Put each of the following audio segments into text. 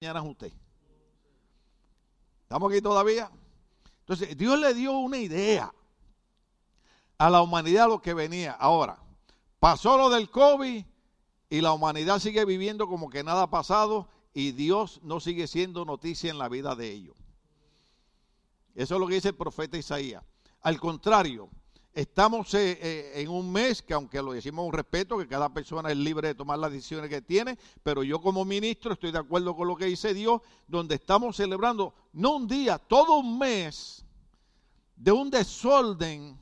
mañana es usted. ¿Estamos aquí todavía? Entonces, Dios le dio una idea a la humanidad lo que venía. Ahora, pasó lo del COVID y la humanidad sigue viviendo como que nada ha pasado y Dios no sigue siendo noticia en la vida de ellos. Eso es lo que dice el profeta Isaías. Al contrario, estamos eh, eh, en un mes que aunque lo decimos un respeto, que cada persona es libre de tomar las decisiones que tiene, pero yo como ministro estoy de acuerdo con lo que dice Dios, donde estamos celebrando no un día, todo un mes de un desorden.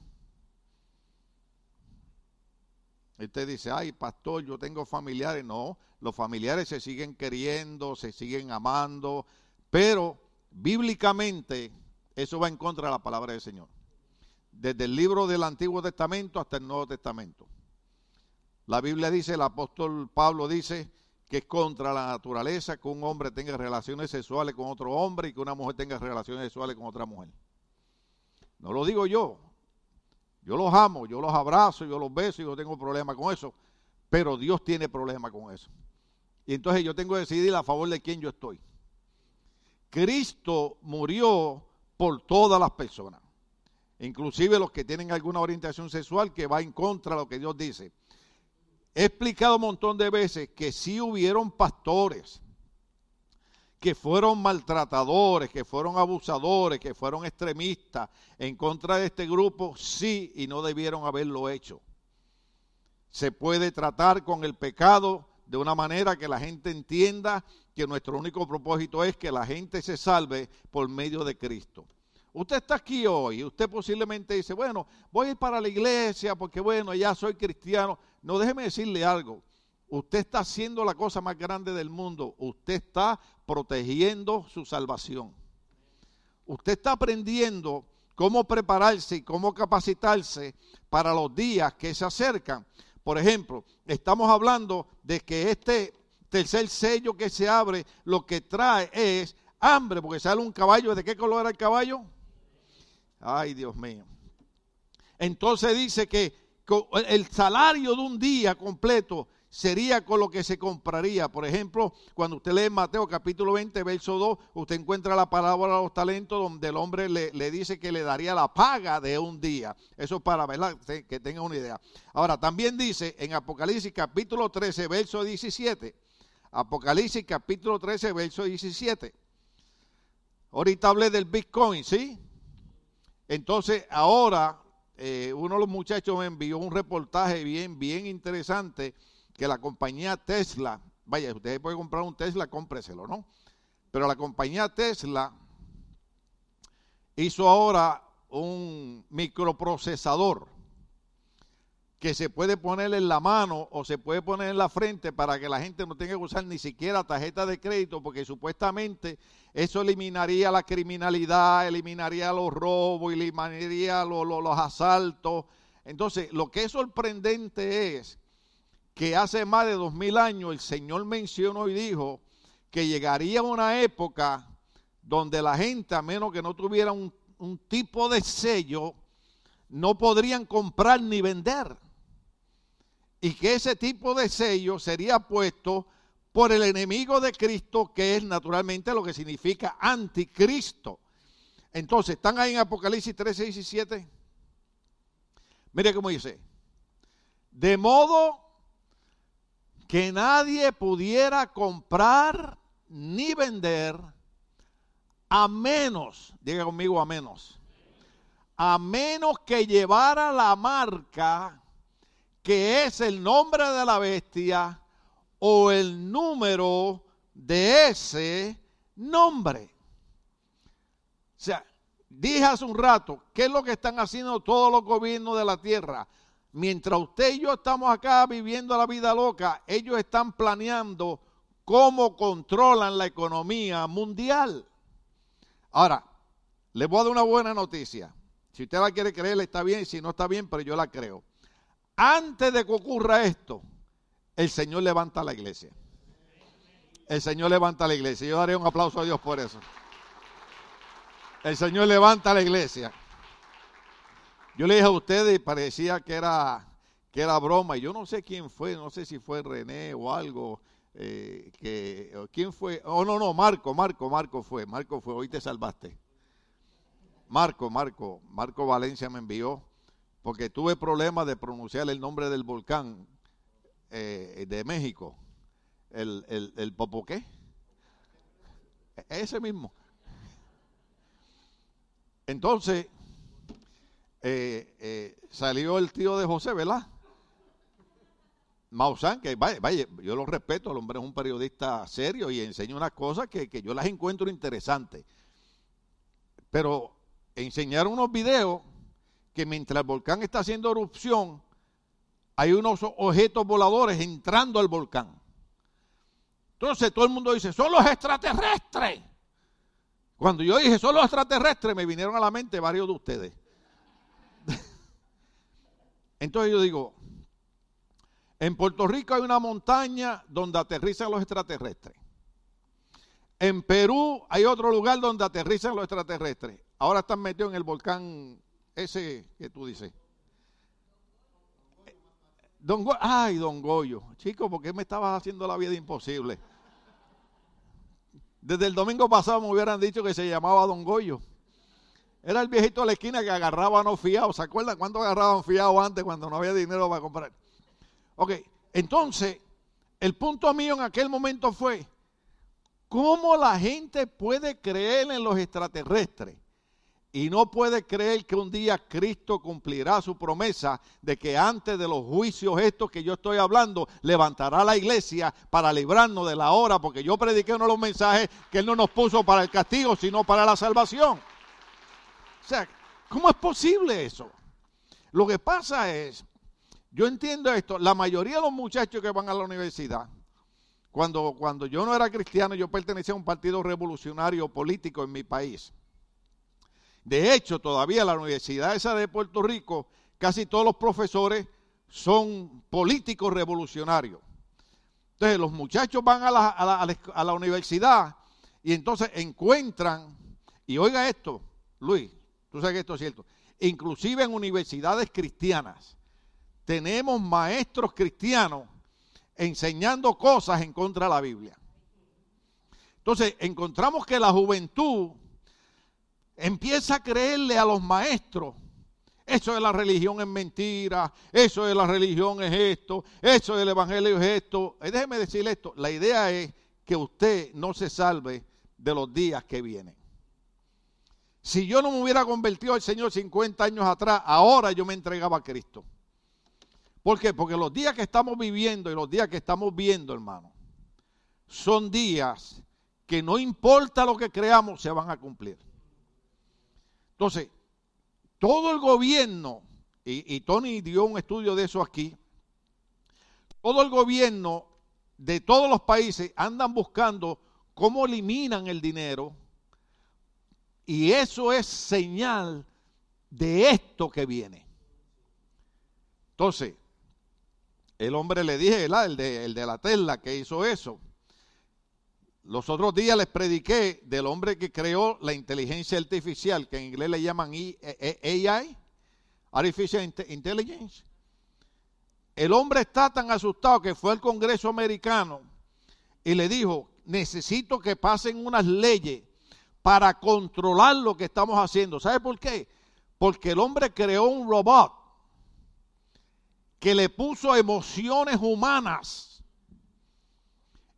Usted dice, ay, pastor, yo tengo familiares. No, los familiares se siguen queriendo, se siguen amando, pero bíblicamente eso va en contra de la palabra del Señor. Desde el libro del Antiguo Testamento hasta el Nuevo Testamento. La Biblia dice, el apóstol Pablo dice que es contra la naturaleza que un hombre tenga relaciones sexuales con otro hombre y que una mujer tenga relaciones sexuales con otra mujer. No lo digo yo. Yo los amo, yo los abrazo, yo los beso y no tengo problema con eso. Pero Dios tiene problema con eso. Y entonces yo tengo que decidir a favor de quién yo estoy. Cristo murió por todas las personas, inclusive los que tienen alguna orientación sexual que va en contra de lo que Dios dice. He explicado un montón de veces que sí hubieron pastores que fueron maltratadores, que fueron abusadores, que fueron extremistas en contra de este grupo, sí, y no debieron haberlo hecho. Se puede tratar con el pecado de una manera que la gente entienda que nuestro único propósito es que la gente se salve por medio de Cristo. Usted está aquí hoy, usted posiblemente dice, bueno, voy a ir para la iglesia porque bueno, ya soy cristiano. No, déjeme decirle algo. Usted está haciendo la cosa más grande del mundo. Usted está protegiendo su salvación. Usted está aprendiendo cómo prepararse y cómo capacitarse para los días que se acercan. Por ejemplo, estamos hablando de que este tercer sello que se abre lo que trae es hambre, porque sale un caballo. ¿De qué color era el caballo? Ay, Dios mío. Entonces dice que el salario de un día completo sería con lo que se compraría. Por ejemplo, cuando usted lee Mateo capítulo 20, verso 2, usted encuentra la palabra de los talentos donde el hombre le, le, dice que le daría la paga de un día. Eso para ¿verdad? que tenga una idea. Ahora, también dice en Apocalipsis capítulo 13, verso 17. Apocalipsis capítulo 13, verso 17. Ahorita hablé del Bitcoin, ¿sí? Entonces, ahora eh, uno de los muchachos me envió un reportaje bien, bien interesante que la compañía Tesla, vaya, usted puede comprar un Tesla, cómpreselo, ¿no? Pero la compañía Tesla hizo ahora un microprocesador que se puede poner en la mano o se puede poner en la frente para que la gente no tenga que usar ni siquiera tarjeta de crédito, porque supuestamente eso eliminaría la criminalidad, eliminaría los robos, eliminaría los, los, asaltos. Entonces, lo que es sorprendente es que hace más de dos mil años el Señor mencionó y dijo que llegaría una época donde la gente, a menos que no tuviera un tipo de sello, no podrían comprar ni vender. Y que ese tipo de sello sería puesto por el enemigo de Cristo, que es naturalmente lo que significa anticristo. Entonces, ¿están ahí en Apocalipsis 3, 6 y 7? Mire cómo dice. De modo que nadie pudiera comprar ni vender a menos, diga conmigo a menos, a menos que llevara la marca que es el nombre de la bestia o el número de ese nombre. O sea, dije hace un rato, ¿qué es lo que están haciendo todos los gobiernos de la tierra? Mientras usted y yo estamos acá viviendo la vida loca, ellos están planeando cómo controlan la economía mundial. Ahora, le voy a dar una buena noticia. Si usted la quiere creer, está bien. Si no está bien, pero yo la creo. Antes de que ocurra esto, el Señor levanta la iglesia. El Señor levanta la iglesia. Yo daré un aplauso a Dios por eso. El Señor levanta la iglesia. Yo le dije a ustedes y parecía que era, que era broma. Y yo no sé quién fue, no sé si fue René o algo. eh, que, ¿quién fue? Oh, no, no, Marco, Marco, Marco fue, Marco fue, hoy te salvaste. Marco, Marco, Marco Valencia me envió, porque tuve problemas de pronunciar el nombre del volcán eh, de México, el, el, el Popoqué, ese mismo. Entonces, eh, eh, salió el tío de José, ¿verdad? Maussan, que vaya, vaya, yo lo respeto, el hombre es un periodista serio y enseña unas cosas que, que yo las encuentro interesantes. Pero enseñar unos videos que mientras el volcán está haciendo erupción, hay unos objetos voladores entrando al volcán. Entonces todo el mundo dice, son los extraterrestres. Cuando yo dije, son los extraterrestres, me vinieron a la mente varios de ustedes. Entonces yo digo, en Puerto Rico hay una montaña donde aterrizan los extraterrestres. En Perú hay otro lugar donde aterrizan los extraterrestres. Ahora están metidos en el volcán ese que tú dices. Don Ay, don Goyo. Chico, ¿por qué me estabas haciendo la vida imposible? Desde el domingo pasado me hubieran dicho que se llamaba Don Goyo. Era el viejito de la esquina que agarraba no fiado. ¿Se acuerdan cuánto agarraban fiado antes cuando no había dinero para comprar? Ok, entonces, el punto mío en aquel momento fue, ¿cómo la gente puede creer en los extraterrestres? Y no puede creer que un día Cristo cumplirá su promesa de que antes de los juicios estos que yo estoy hablando, levantará la iglesia para librarnos de la hora, porque yo prediqué uno de los mensajes que Él no nos puso para el castigo, sino para la salvación. O sea, ¿cómo es posible eso? Lo que pasa es, yo entiendo esto, la mayoría de los muchachos que van a la universidad, cuando, cuando yo no era cristiano, yo pertenecía a un partido revolucionario político en mi país. De hecho, todavía la universidad esa de Puerto Rico, casi todos los profesores son políticos revolucionarios. Entonces, los muchachos van a la, universidad y entonces encuentran, y oiga esto, Luis, Tú sabes que esto es cierto. Inclusive en universidades cristianas tenemos maestros cristianos enseñando cosas en contra de la Biblia. Entonces encontramos que la juventud empieza a creerle a los maestros. Eso de la religión es mentira, eso de la religión es esto, eso del evangelio es esto. Eh, déjeme decirle esto, la idea es que usted no se salve de los días que vienen. Si yo no me hubiera convertido al Señor 50 años atrás, ahora yo me entregaba a Cristo. ¿Por qué? Porque los días que estamos viviendo y los días que estamos viendo, hermano, son días que no importa lo que creamos, se van a cumplir. Entonces, todo el gobierno, y, Tony dio un estudio de eso aquí, todo el gobierno de todos los países andan buscando cómo eliminan el dinero y eso es señal de esto que viene. Entonces, el hombre le dije, El, de, el de la tela que hizo eso. Los otros días les prediqué del hombre que creó la inteligencia artificial, que en inglés le llaman AI, e, Artificial Intelligence. El hombre está tan asustado que fue al Congreso americano y le dijo, necesito que pasen unas leyes para controlar lo que estamos haciendo. ¿Sabe por qué? Porque el hombre creó un robot que le puso emociones humanas.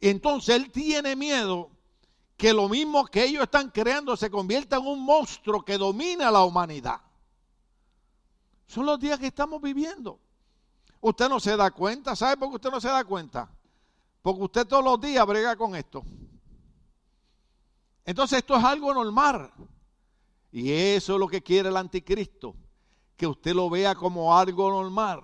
Entonces él tiene miedo que lo mismo que ellos están creando se convierta en un monstruo que domina a la humanidad. Son los días que estamos viviendo. Usted no se da cuenta. ¿Sabe por qué usted no se da cuenta? Porque usted todos los días brega con esto. Entonces esto es algo normal. Y eso es lo que quiere el anticristo, que usted lo vea como algo normal.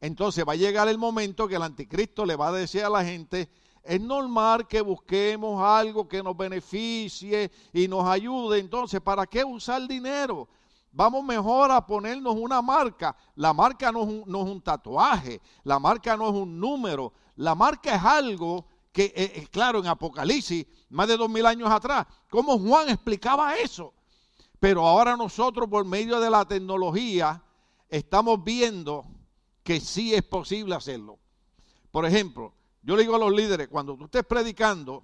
Entonces va a llegar el momento que el anticristo le va a decir a la gente, es normal que busquemos algo que nos beneficie y nos ayude. Entonces, ¿para qué usar dinero? Vamos mejor a ponernos una marca. La marca no es un, tatuaje, la marca no es un número, la marca es algo que, eh, eh, claro, en Apocalipsis, más de dos mil años atrás, cómo Juan explicaba eso. Pero ahora nosotros, por medio de la tecnología, estamos viendo que sí es posible hacerlo. Por ejemplo, Yo le digo a los líderes, cuando tú estés predicando,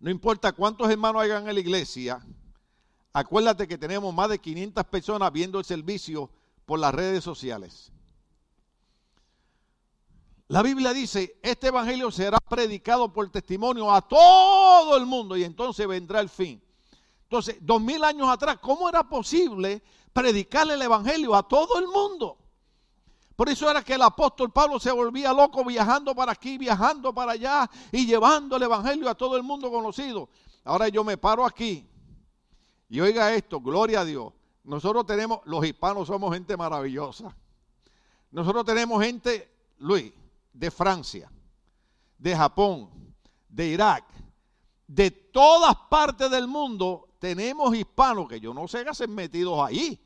no importa cuántos hermanos hayan en la iglesia, acuérdate que tenemos más de 500 personas viendo el servicio por las redes sociales. La Biblia dice, este evangelio será predicado por testimonio a todo el mundo y entonces vendrá el fin. Entonces, dos mil años atrás, ¿cómo era posible predicarle el evangelio a todo el mundo? Por eso era que el apóstol Pablo se volvía loco viajando para aquí, viajando para allá y llevando el Evangelio a todo el mundo conocido. Ahora yo me paro aquí y oiga esto, gloria a Dios. Nosotros tenemos, los hispanos somos gente maravillosa. Nosotros tenemos gente, Luis, de Francia, de Japón, de Irak, de todas partes del mundo tenemos hispanos que yo no sé qué hacen metidos ahí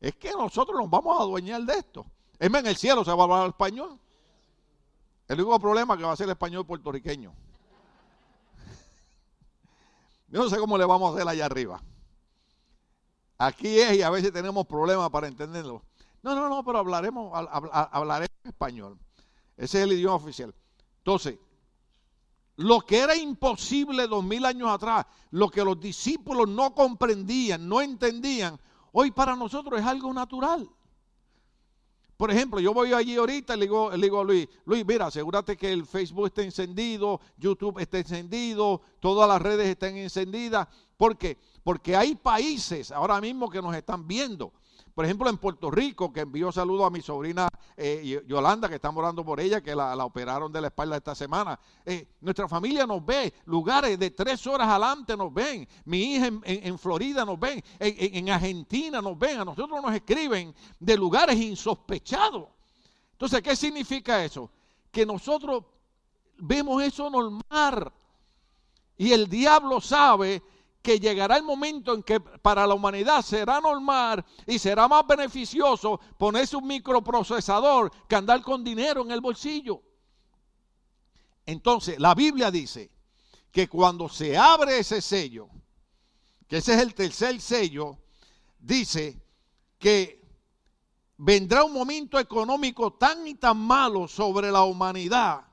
es que nosotros nos vamos a adueñar de esto. Es en el cielo se va a hablar español. El único problema es que va a ser el español puertorriqueño. Yo no sé cómo le vamos a hacer allá arriba. Aquí es y a veces tenemos problemas para entenderlo. No, no, no, pero hablaremos, hablaremos español. Ese es el idioma oficial. Entonces, lo que era imposible dos mil años atrás, lo que los discípulos no comprendían, no entendían, hoy para nosotros es algo natural. Por ejemplo, yo voy allí ahorita y le digo, le digo a Luis, Luis, mira, asegúrate que el Facebook esté encendido, YouTube esté encendido, todas las redes estén encendidas. ¿Por qué? Porque hay países ahora mismo que nos están viendo por ejemplo, en Puerto Rico, que envió saludos a mi sobrina eh, Yolanda, que estamos orando por ella, que la, operaron de la espalda esta semana. Eh, nuestra familia nos ve, lugares de tres horas adelante nos ven. Mi hija en, Florida nos ven, en, en Argentina nos ven, a nosotros nos escriben de lugares insospechados. Entonces, ¿qué significa eso? Que nosotros vemos eso normal. Y el diablo sabe que llegará el momento en que para la humanidad será normal y será más beneficioso ponerse un microprocesador que andar con dinero en el bolsillo. Entonces, la Biblia dice que cuando se abre ese sello, que ese es el tercer sello, dice que vendrá un momento económico tan y tan malo sobre la humanidad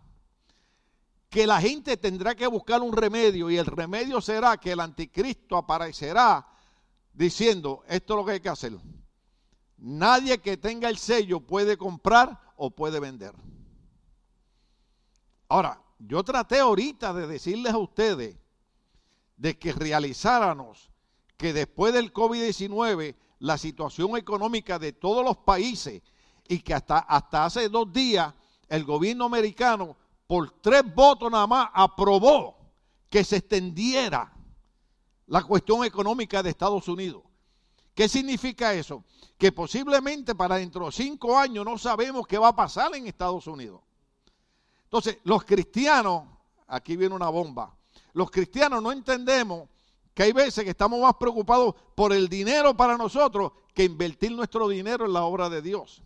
que la gente tendrá que buscar un remedio y el remedio será que el anticristo aparecerá diciendo, esto es lo que hay que hacer. Nadie que tenga el sello puede comprar o puede vender. Ahora, yo traté ahorita de decirles a ustedes de que realizáramos que después del COVID-19 la situación económica de todos los países y que hasta, hasta hace dos días el gobierno americano por tres votos nada más aprobó que se extendiera la cuestión económica de Estados Unidos. ¿Qué significa eso? Que posiblemente para dentro de cinco años no sabemos qué va a pasar en Estados Unidos. Entonces, los cristianos, aquí viene una bomba, los cristianos no entendemos que hay veces que estamos más preocupados por el dinero para nosotros que invertir nuestro dinero en la obra de Dios.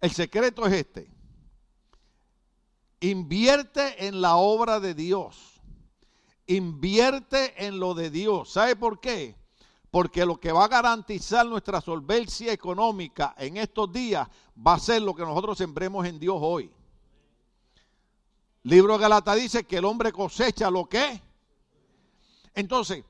El secreto es este. Invierte en la obra de Dios. Invierte en lo de Dios. ¿Sabe por qué? Porque lo que va a garantizar nuestra solvencia económica en estos días va a ser lo que nosotros sembremos en Dios hoy. Libro de Galata dice que el hombre cosecha lo que. Entonces,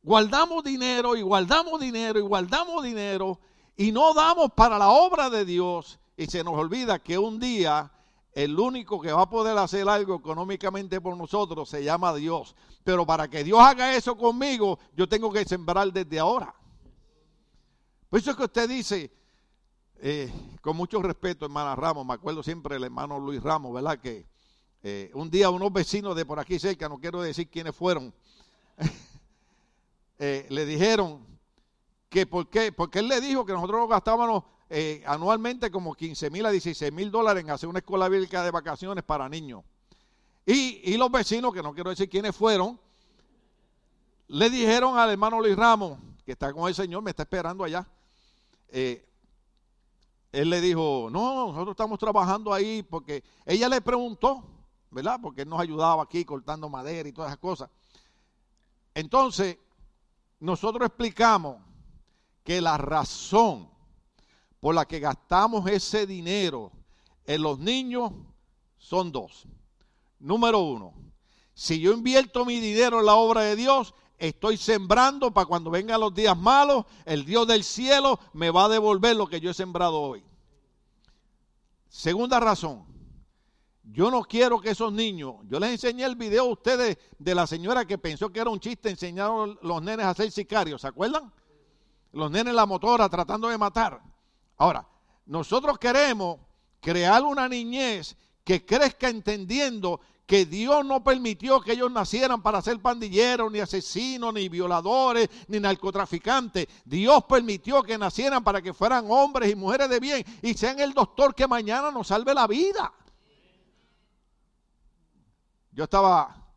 guardamos dinero y guardamos dinero y guardamos dinero y no damos para la obra de Dios y se nos olvida que un día el único que va a poder hacer algo económicamente por nosotros se llama Dios. Pero para que Dios haga eso conmigo, yo tengo que sembrar desde ahora. Por eso es que usted dice, eh, con mucho respeto, hermana Ramos, me acuerdo siempre del hermano Luis Ramos, ¿verdad? Que eh, un día unos vecinos de por aquí cerca, no quiero decir quiénes fueron, eh, le dijeron que por qué, porque él le dijo que nosotros gastábamos eh, anualmente como 15 mil a 16 mil dólares en hacer una escuela bíblica de vacaciones para niños. Y, los vecinos, que no quiero decir quiénes fueron, le dijeron al hermano Luis Ramos, que está con el Señor, me está esperando allá. Eh, él le dijo, no, nosotros estamos trabajando ahí porque ella le preguntó, ¿verdad? Porque él nos ayudaba aquí cortando madera y todas esas cosas. Entonces, nosotros explicamos que la razón por la que gastamos ese dinero en los niños son dos. Número uno, si yo invierto mi dinero en la obra de Dios, estoy sembrando para cuando vengan los días malos, el Dios del cielo me va a devolver lo que yo he sembrado hoy. Segunda razón, yo no quiero que esos niños, yo les enseñé el video a ustedes de la señora que pensó que era un chiste, enseñaron los nenes a ser sicarios, ¿se acuerdan? Los nenes en la motora tratando de matar. Ahora, nosotros queremos crear una niñez que crezca entendiendo que Dios no permitió que ellos nacieran para ser pandilleros, ni asesinos, ni violadores, ni narcotraficantes. Dios permitió que nacieran para que fueran hombres y mujeres de bien y sean el doctor que mañana nos salve la vida. Yo estaba,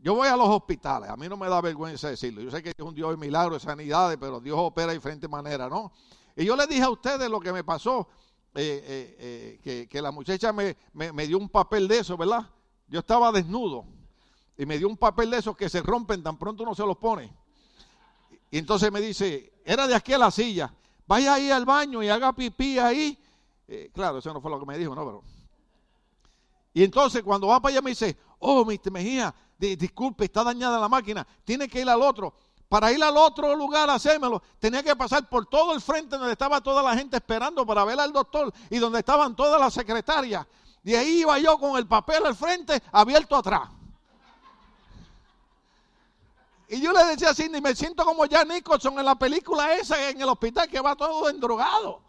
yo voy a los hospitales, a mí no me da vergüenza decirlo. Yo sé que es un Dios de milagros, de sanidades, pero Dios opera de diferentes maneras, ¿no? Y yo les dije a ustedes lo que me pasó, eh, eh, eh, que, la muchacha me, me, dio un papel de eso, ¿verdad? Yo estaba desnudo y me dio un papel de esos que se rompen tan pronto uno se los pone. Y entonces me dice, era de aquí a la silla, vaya ahí al baño y haga pipí ahí. claro, eso no fue lo que me dijo, ¿no? Pero y entonces cuando va para allá me dice, oh, Mr. Mejía, disculpe, está dañada la máquina, tiene que ir al otro. Para ir al otro lugar a hacérmelo, tenía que pasar por todo el frente donde estaba toda la gente esperando para ver al doctor y donde estaban todas las secretarias. Y ahí iba yo con el papel al frente, abierto atrás. Y yo le decía así, me siento como ya Nicholson en la película esa en el hospital que va todo endrogado.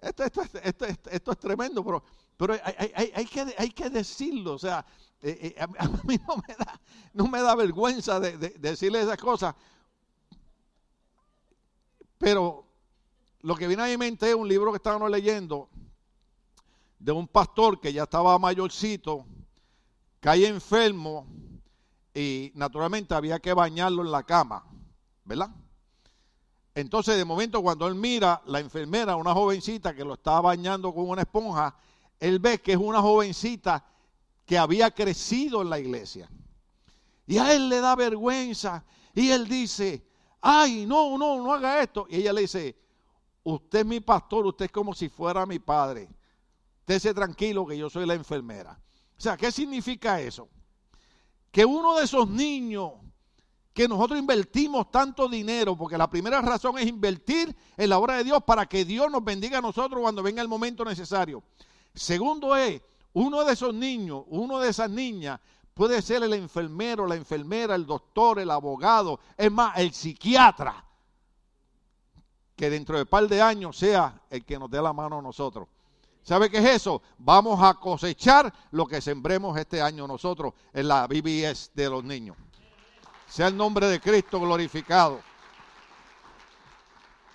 Esto, es tremendo, pero, pero hay, que, hay que decirlo. O sea, eh, eh, a, mí no me da, no me da vergüenza de, decirle esas cosas. Pero lo que viene a mi mente es un libro que estábamos leyendo de un pastor que ya estaba mayorcito, cae enfermo y naturalmente había que bañarlo en la cama, ¿verdad? Entonces, de momento, cuando él mira la enfermera, una jovencita que lo estaba bañando con una esponja, él ve que es una jovencita que había crecido en la iglesia. Y a él le da vergüenza. Y él dice, ay, no, no, no haga esto. Y ella le dice, usted es mi pastor, usted es como si fuera mi padre. Estése tranquilo que yo soy la enfermera. O sea, ¿qué significa eso? Que uno de esos niños que nosotros invertimos tanto dinero, porque la primera razón es invertir en la obra de Dios para que Dios nos bendiga a nosotros cuando venga el momento necesario. Segundo es, uno de esos niños, uno de esas niñas, puede ser el enfermero, la enfermera, el doctor, el abogado, es más, el psiquiatra, que dentro de un par de años sea el que nos dé la mano a nosotros. ¿Sabe qué es eso? Vamos a cosechar lo que sembremos este año nosotros en la BBS de los niños. Sea el nombre de Cristo glorificado.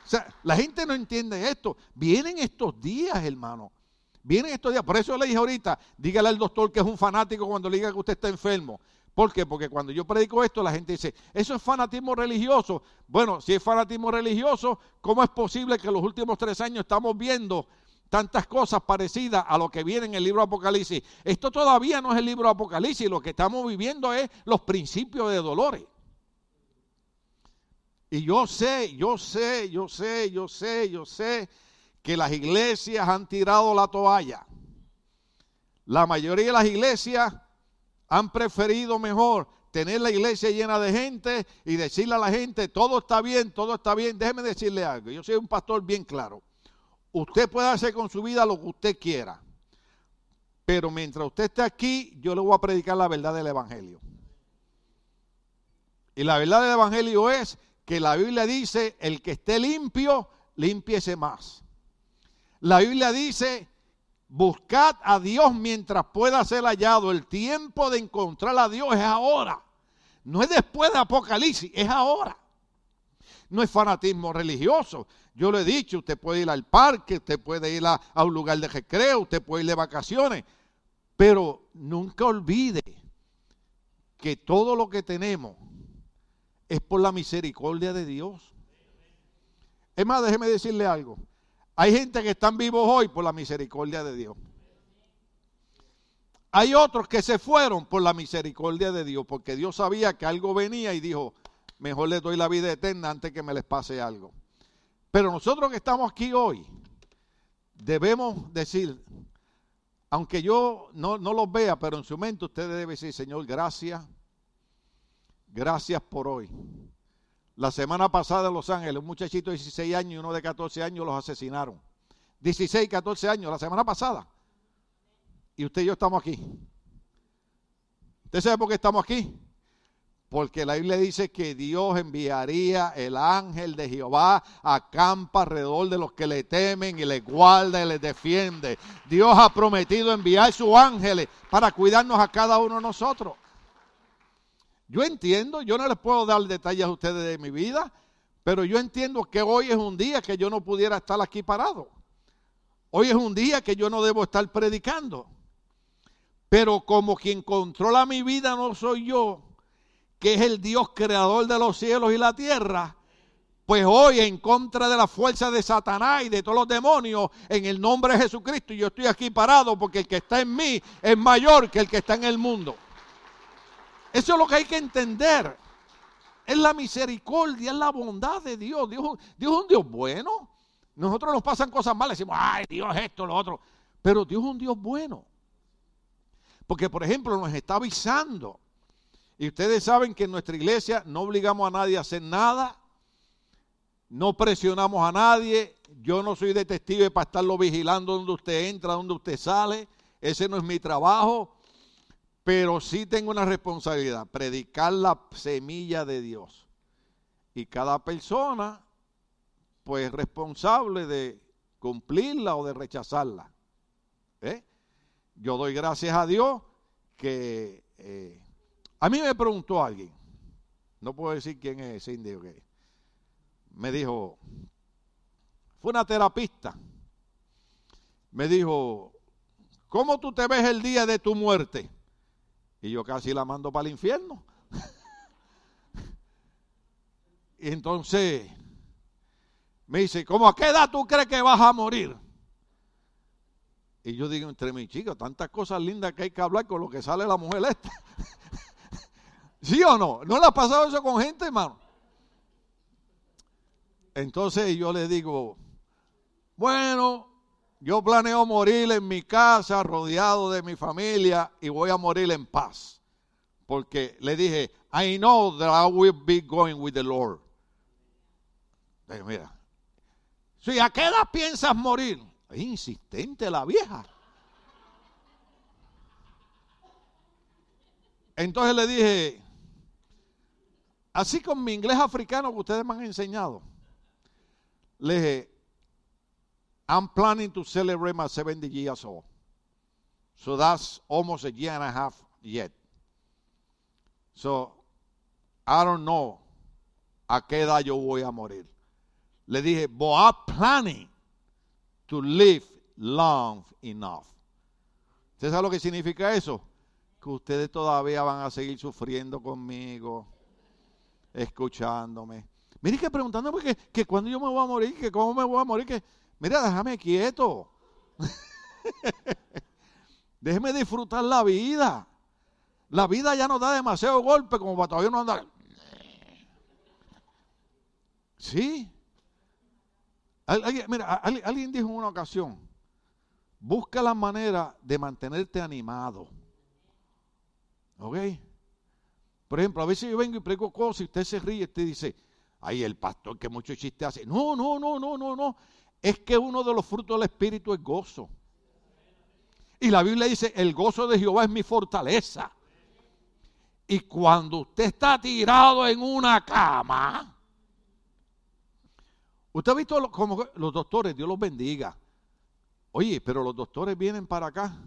O sea, la gente no entiende esto. Vienen estos días, hermano. Vienen estos días. Por eso le dije ahorita, dígale al doctor que es un fanático cuando le diga que usted está enfermo. ¿Por qué? Porque cuando yo predico esto, la gente dice, eso es fanatismo religioso. Bueno, si es fanatismo religioso, ¿cómo es posible que los últimos tres años estamos viendo tantas cosas parecidas a lo que viene en el libro de Apocalipsis. Esto todavía no es el libro de Apocalipsis, lo que estamos viviendo es los principios de dolores. Y yo sé, yo sé, yo sé, yo sé, yo sé que las iglesias han tirado la toalla. La mayoría de las iglesias han preferido mejor tener la iglesia llena de gente y decirle a la gente, todo está bien, todo está bien. Déjeme decirle algo, yo soy un pastor bien claro. Usted puede hacer con su vida lo que usted quiera. Pero mientras usted esté aquí, yo le voy a predicar la verdad del Evangelio. Y la verdad del Evangelio es que la Biblia dice, el que esté limpio, limpiese más. La Biblia dice, buscad a Dios mientras pueda ser hallado. El tiempo de encontrar a Dios es ahora. No es después de Apocalipsis, es ahora. No es fanatismo religioso, yo le he dicho, usted puede ir al parque, usted puede ir a, un lugar de recreo, usted puede ir de vacaciones, pero nunca olvide que todo lo que tenemos es por la misericordia de Dios. Es más, déjeme decirle algo. Hay gente que están vivos hoy por la misericordia de Dios. Hay otros que se fueron por la misericordia de Dios, porque Dios sabía que algo venía y dijo, mejor les doy la vida eterna antes que me les pase algo. Pero nosotros que estamos aquí hoy, debemos decir, aunque yo no, no los vea, pero en su mente usted debe decir, Señor, gracias, gracias por hoy. La semana pasada en Los Ángeles, un muchachito de 16 años y uno de 14 años los asesinaron. 16, 14 años, la semana pasada. Y usted y yo estamos aquí. ¿Usted sabe por qué estamos aquí? Porque la Biblia dice que Dios enviaría el ángel de Jehová acampa alrededor de los que le temen y les guarda y les defiende. Dios ha prometido enviar sus ángeles para cuidarnos a cada uno de nosotros. Yo entiendo, yo no les puedo dar detalles a ustedes de mi vida, pero yo entiendo que hoy es un día que yo no pudiera estar aquí parado. Hoy es un día que yo no debo estar predicando. Pero como quien controla mi vida no soy yo, que es el Dios creador de los cielos y la tierra, pues hoy en contra de la fuerza de Satanás y de todos los demonios, en el nombre de Jesucristo, yo estoy aquí parado porque el que está en mí es mayor que el que está en el mundo. Eso es lo que hay que entender. Es la misericordia, es la bondad de Dios. Dios, Dios es un Dios bueno. Nosotros nos pasan cosas malas, decimos, ay, Dios esto, lo otro. Pero Dios es un Dios bueno. Porque, por ejemplo, nos está avisando y ustedes saben que en nuestra iglesia no obligamos a nadie a hacer nada, no presionamos a nadie, yo no soy detective para estarlo vigilando donde usted entra, donde usted sale, ese no es mi trabajo, pero sí tengo una responsabilidad, predicar la semilla de Dios. Y cada persona, pues responsable de cumplirla o de rechazarla. ¿Eh? Yo doy gracias a Dios que... Eh, a mí me preguntó alguien, no puedo decir quién es ese indio que me dijo, fue una terapista, me dijo, ¿cómo tú te ves el día de tu muerte? Y yo casi la mando para el infierno. y entonces me dice, ¿cómo a qué edad tú crees que vas a morir? Y yo digo, entre mis chicos, tantas cosas lindas que hay que hablar con lo que sale la mujer esta. ¿Sí o no? ¿No le ha pasado eso con gente, hermano? Entonces yo le digo, bueno, yo planeo morir en mi casa, rodeado de mi familia, y voy a morir en paz. Porque le dije, I know that I will be going with the Lord. Dije, mira, si ¿a qué edad piensas morir? Es insistente la vieja. Entonces le dije, Así con mi inglés africano que ustedes me han enseñado. Le dije, I'm planning to celebrate my 70 years old. So that's almost a year and a half yet. So I don't know a qué edad yo voy a morir. Le dije, but I'm planning to live long enough. ¿Usted sabe lo que significa eso? Que ustedes todavía van a seguir sufriendo conmigo escuchándome. Mire que preguntándome que, que cuando yo me voy a morir, que cómo me voy a morir, que mira, déjame quieto. Déjeme disfrutar la vida. La vida ya nos da demasiado golpe como para todavía no andar. Sí. Alguien, mira, alguien dijo en una ocasión, busca la manera de mantenerte animado. ¿Ok? Por ejemplo, a veces yo vengo y prego cosas y usted se ríe y usted dice, ay, el pastor que mucho chiste hace. No, no, no, no, no, no. Es que uno de los frutos del Espíritu es gozo. Y la Biblia dice, el gozo de Jehová es mi fortaleza. Y cuando usted está tirado en una cama, usted ha visto como los doctores, Dios los bendiga. Oye, pero los doctores vienen para acá.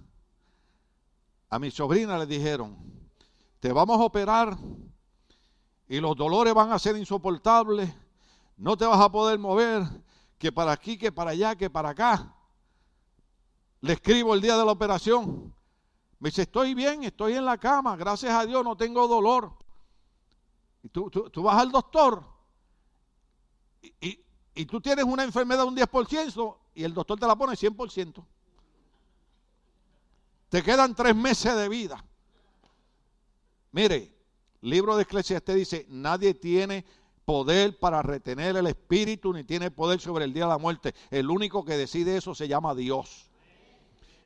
A mi sobrina le dijeron, te vamos a operar y los dolores van a ser insoportables, no te vas a poder mover, que para aquí, que para allá, que para acá. Le escribo el día de la operación. Me dice, estoy bien, estoy en la cama, gracias a Dios no tengo dolor. Y tú, tú, vas al doctor y, y, tú tienes una enfermedad un 10% y el doctor te la pone 100%. Te quedan tres meses de vida. Mire, libro de Eclesiastes dice, nadie tiene poder para retener el espíritu, ni tiene poder sobre el día de la muerte. El único que decide eso se llama Dios.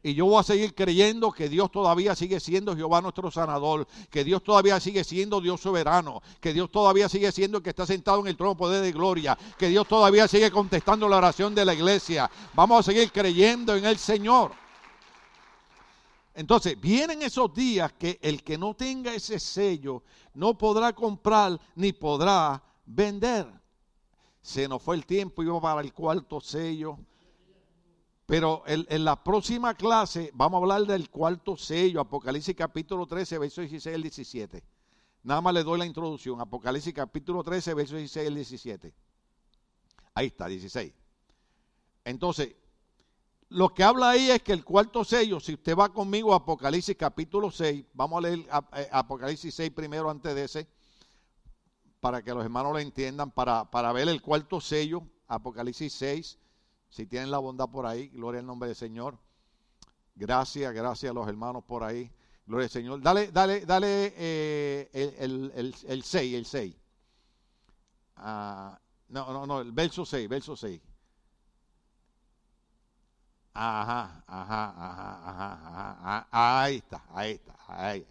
Y yo voy a seguir creyendo que Dios todavía sigue siendo Jehová nuestro sanador, que Dios todavía sigue siendo Dios soberano, que Dios todavía sigue siendo el que está sentado en el trono de poder de gloria, que Dios todavía sigue contestando la oración de la iglesia. Vamos a seguir creyendo en el Señor. Entonces, vienen esos días que el que no tenga ese sello no podrá comprar ni podrá vender. Se nos fue el tiempo, iba para el cuarto sello. Pero en, la próxima clase vamos a hablar del cuarto sello, Apocalipsis capítulo 13, versos 16 al 17. Nada más le doy la introducción. Apocalipsis capítulo 13, versos 16 al 17. Ahí está, 16. Entonces, lo que habla ahí es que el cuarto sello, si usted va conmigo a Apocalipsis capítulo 6, vamos a leer eh, Apocalipsis 6 primero antes de ese, para que los hermanos lo entiendan, para, para ver el cuarto sello, Apocalipsis 6 si tienen la bondad por ahí, gloria al nombre del Señor. Gracias, gracias a los hermanos por ahí. Gloria al Señor. Dale, dale, dale eh, el, el, el, 6, el 6. Ah, no, no, no, el verso 6, verso 6. Ajá, ajá, ajá, ajá, ajá, ahí está, ahí está, ahí.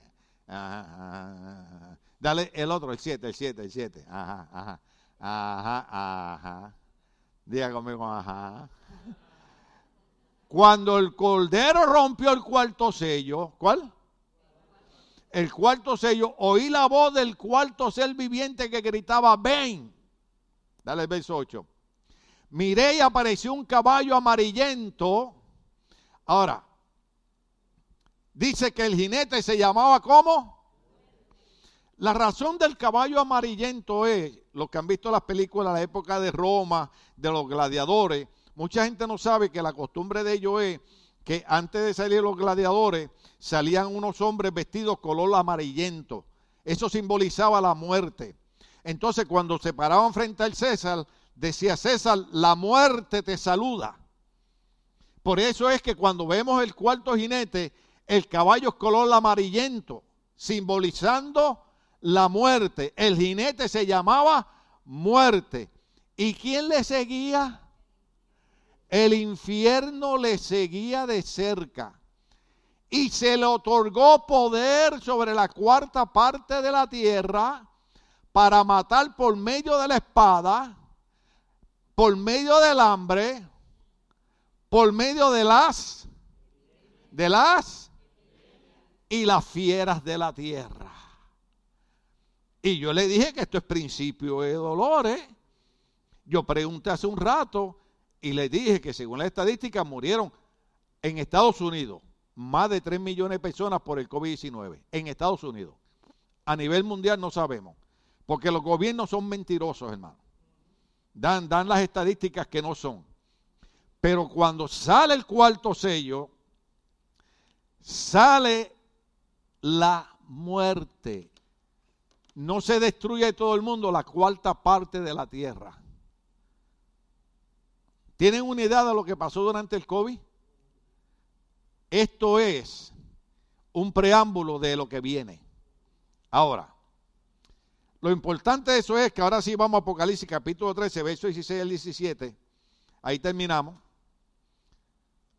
Ajá, ajá, Dale el otro, el 7, el 7, el 7. Ajá, ajá, ajá, ajá. Diga conmigo, ajá. Cuando el cordero rompió el cuarto sello, ¿cuál? El cuarto sello, oí la voz del cuarto ser viviente que gritaba, ven. Dale el verso 8. Miré y apareció un caballo amarillento. Ahora, dice que el jinete se llamaba ¿cómo? La razón del caballo amarillento es, los que han visto las películas de la época de Roma, de los gladiadores, mucha gente no sabe que la costumbre de ellos es que antes de salir los gladiadores salían unos hombres vestidos color amarillento. Eso simbolizaba la muerte. Entonces cuando se paraban frente al César, decía César, la muerte te saluda. Por eso es que cuando vemos el cuarto jinete, el caballo es color amarillento, simbolizando la muerte. El jinete se llamaba muerte. ¿Y quién le seguía? El infierno le seguía de cerca. Y se le otorgó poder sobre la cuarta parte de la tierra para matar por medio de la espada, por medio del hambre, por medio de las, de las y las fieras de la tierra. Y yo le dije que esto es principio de dolores. Yo pregunté hace un rato y le dije que según la estadística murieron en Estados Unidos más de 3 millones de personas por el COVID-19. En Estados Unidos. A nivel mundial no sabemos. Porque los gobiernos son mentirosos, hermano. Dan, dan las estadísticas que no son. Pero cuando sale el cuarto sello, sale la muerte no se destruye todo el mundo la cuarta parte de la tierra. ¿Tienen una idea de lo que pasó durante el COVID? Esto es un preámbulo de lo que viene. Ahora, lo importante de eso es que ahora sí vamos a Apocalipsis capítulo 13, verso 16 al 17. Ahí terminamos.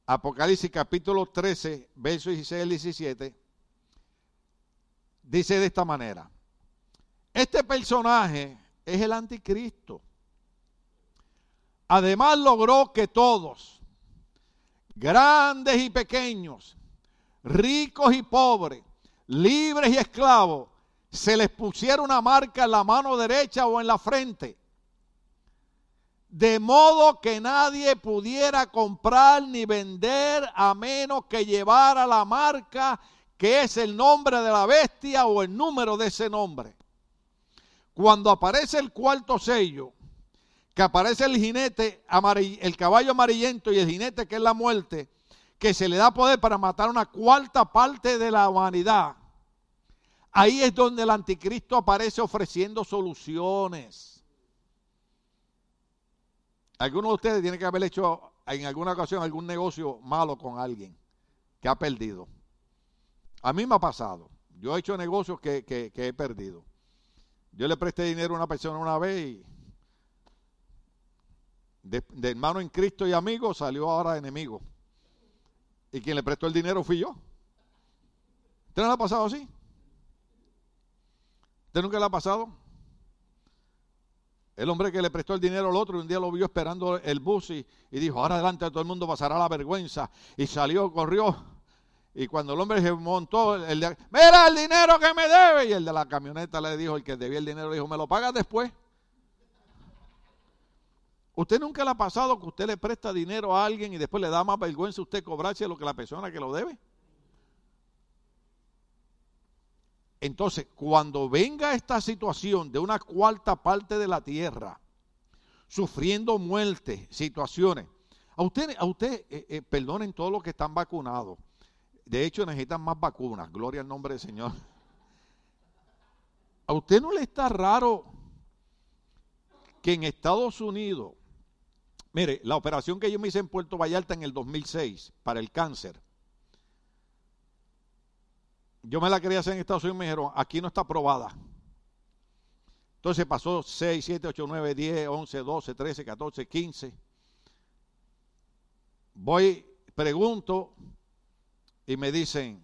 Apocalipsis capítulo 13, verso 16 al 17. Dice de esta manera. Este personaje es el anticristo. Además logró que todos, grandes y pequeños, ricos y pobres, libres y esclavos, se les pusiera una marca en la mano derecha o en la frente. De modo que nadie pudiera comprar ni vender a menos que llevara la marca que es el nombre de la bestia o el número de ese nombre. Cuando aparece el cuarto sello, que aparece el jinete, el caballo amarillento y el jinete que es la muerte, que se le da poder para matar una cuarta parte de la humanidad. Ahí es donde el anticristo aparece ofreciendo soluciones. Algunos de ustedes tienen que haber hecho en alguna ocasión algún negocio malo con alguien que ha perdido. A mí me ha pasado. Yo he hecho negocios que he perdido. Yo le presté dinero a una persona una vez y de, hermano en Cristo y amigo salió ahora enemigo. Y quien le prestó el dinero fui yo. ¿Usted no le ha pasado así? ¿Usted nunca le ha pasado? El hombre que le prestó el dinero al otro, un día lo vio esperando el bus y, dijo, ahora adelante todo el mundo pasará la vergüenza. Y salió, corrió. Y cuando el hombre se montó, el de, mira el dinero que me debe. Y el de la camioneta le dijo, el que debía el dinero, le dijo, me lo pagas después. ¿Usted nunca le ha pasado que usted le presta dinero a alguien y después le da más vergüenza usted cobrarse lo que la persona que lo debe? Entonces, cuando venga esta situación de una cuarta parte de la tierra, sufriendo muerte, situaciones, a usted, a usted eh, eh, perdonen todos los que están vacunados. De hecho, necesitan más vacunas. Gloria al nombre del Señor. ¿A usted no le está raro que en Estados Unidos Mire, la operación que yo me hice en Puerto Vallarta en el 2006 para el cáncer, yo me la quería hacer en Estados Unidos y me dijeron, aquí no está aprobada. Entonces pasó 6, 7, 8, 9, 10, 11, 12, 13, 14, 15. Voy, pregunto y me dicen,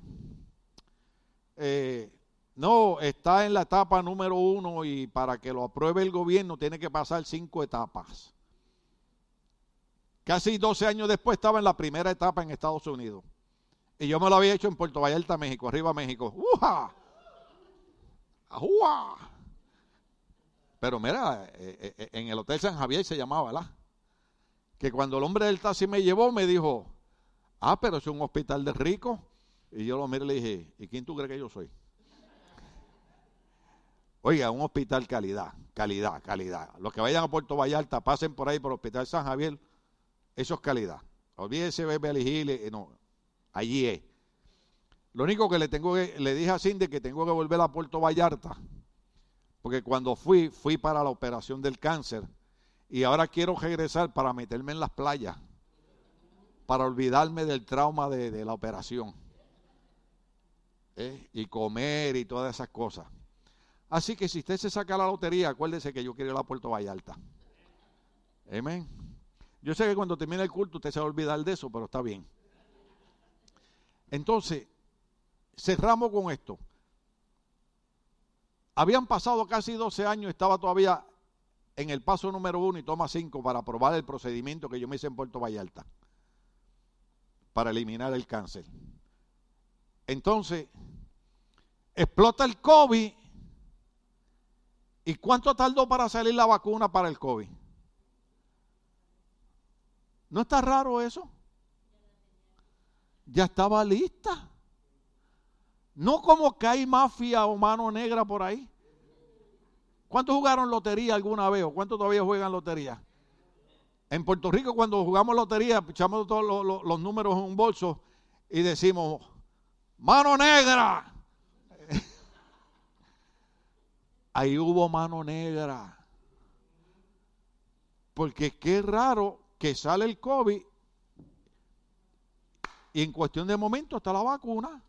eh, no, está en la etapa número uno y para que lo apruebe el gobierno tiene que pasar cinco etapas. Casi 12 años después estaba en la primera etapa en Estados Unidos. Y yo me lo había hecho en Puerto Vallarta, México, arriba México. ¡Uja! ¡Ajúa! Pero mira, eh, eh, en el Hotel San Javier se llamaba, ¿verdad? Que cuando el hombre del taxi me llevó, me dijo, ah, pero es un hospital de ricos. Y yo lo miré y le dije, ¿y quién tú crees que yo soy? Oiga, un hospital calidad, calidad, calidad. Los que vayan a Puerto Vallarta, pasen por ahí por el Hospital San Javier eso es calidad. Olvídese Bebe elegir, no, allí es. Lo único que le tengo que, le dije a Cindy que tengo que volver a Puerto Vallarta, porque cuando fui, fui para la operación del cáncer y ahora quiero regresar para meterme en las playas, para olvidarme del trauma de, la operación. ¿eh? Y comer y todas esas cosas. Así que si usted se saca la lotería, acuérdese que yo quiero ir a Puerto Vallarta. Amén. Yo sé que cuando termine el culto usted se va a olvidar de eso, pero está bien. Entonces, cerramos con esto. Habían pasado casi 12 años, estaba todavía en el paso número uno y toma cinco para aprobar el procedimiento que yo me hice en Puerto Vallarta para eliminar el cáncer. Entonces, explota el COVID. ¿Y cuánto tardó para salir la vacuna para el COVID? ¿No está raro eso? Ya estaba lista. No como que hay mafia o mano negra por ahí. ¿Cuántos jugaron lotería alguna vez o cuántos todavía juegan lotería? En Puerto Rico cuando jugamos lotería, echamos todos los, los números en un bolso y decimos, mano negra. Ahí hubo mano negra. Porque qué raro que sale el COVID y en cuestión de momento está la vacuna.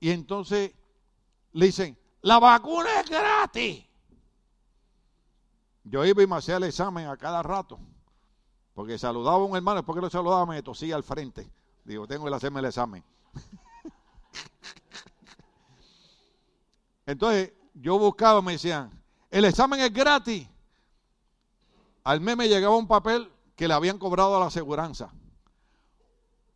Y entonces le dicen, la vacuna es gratis. Yo iba y me hacía el examen a cada rato. Porque saludaba a un hermano, después que lo saludaba me tosía al frente. Digo, tengo que hacerme el examen. Entonces yo buscaba, me decían, el examen es gratis al mes me llegaba un papel que le habían cobrado a la aseguranza.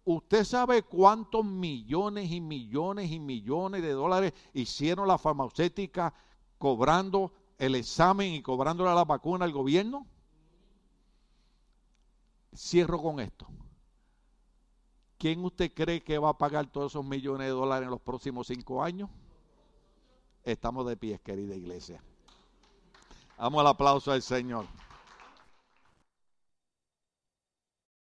¿Usted sabe cuántos millones y millones y millones de dólares hicieron la farmacéutica cobrando el examen y cobrándole la vacuna al gobierno? Cierro con esto. ¿Quién usted cree que va a pagar todos esos millones de dólares en los próximos cinco años? Estamos de pie, querida iglesia. Damos el aplauso al Señor.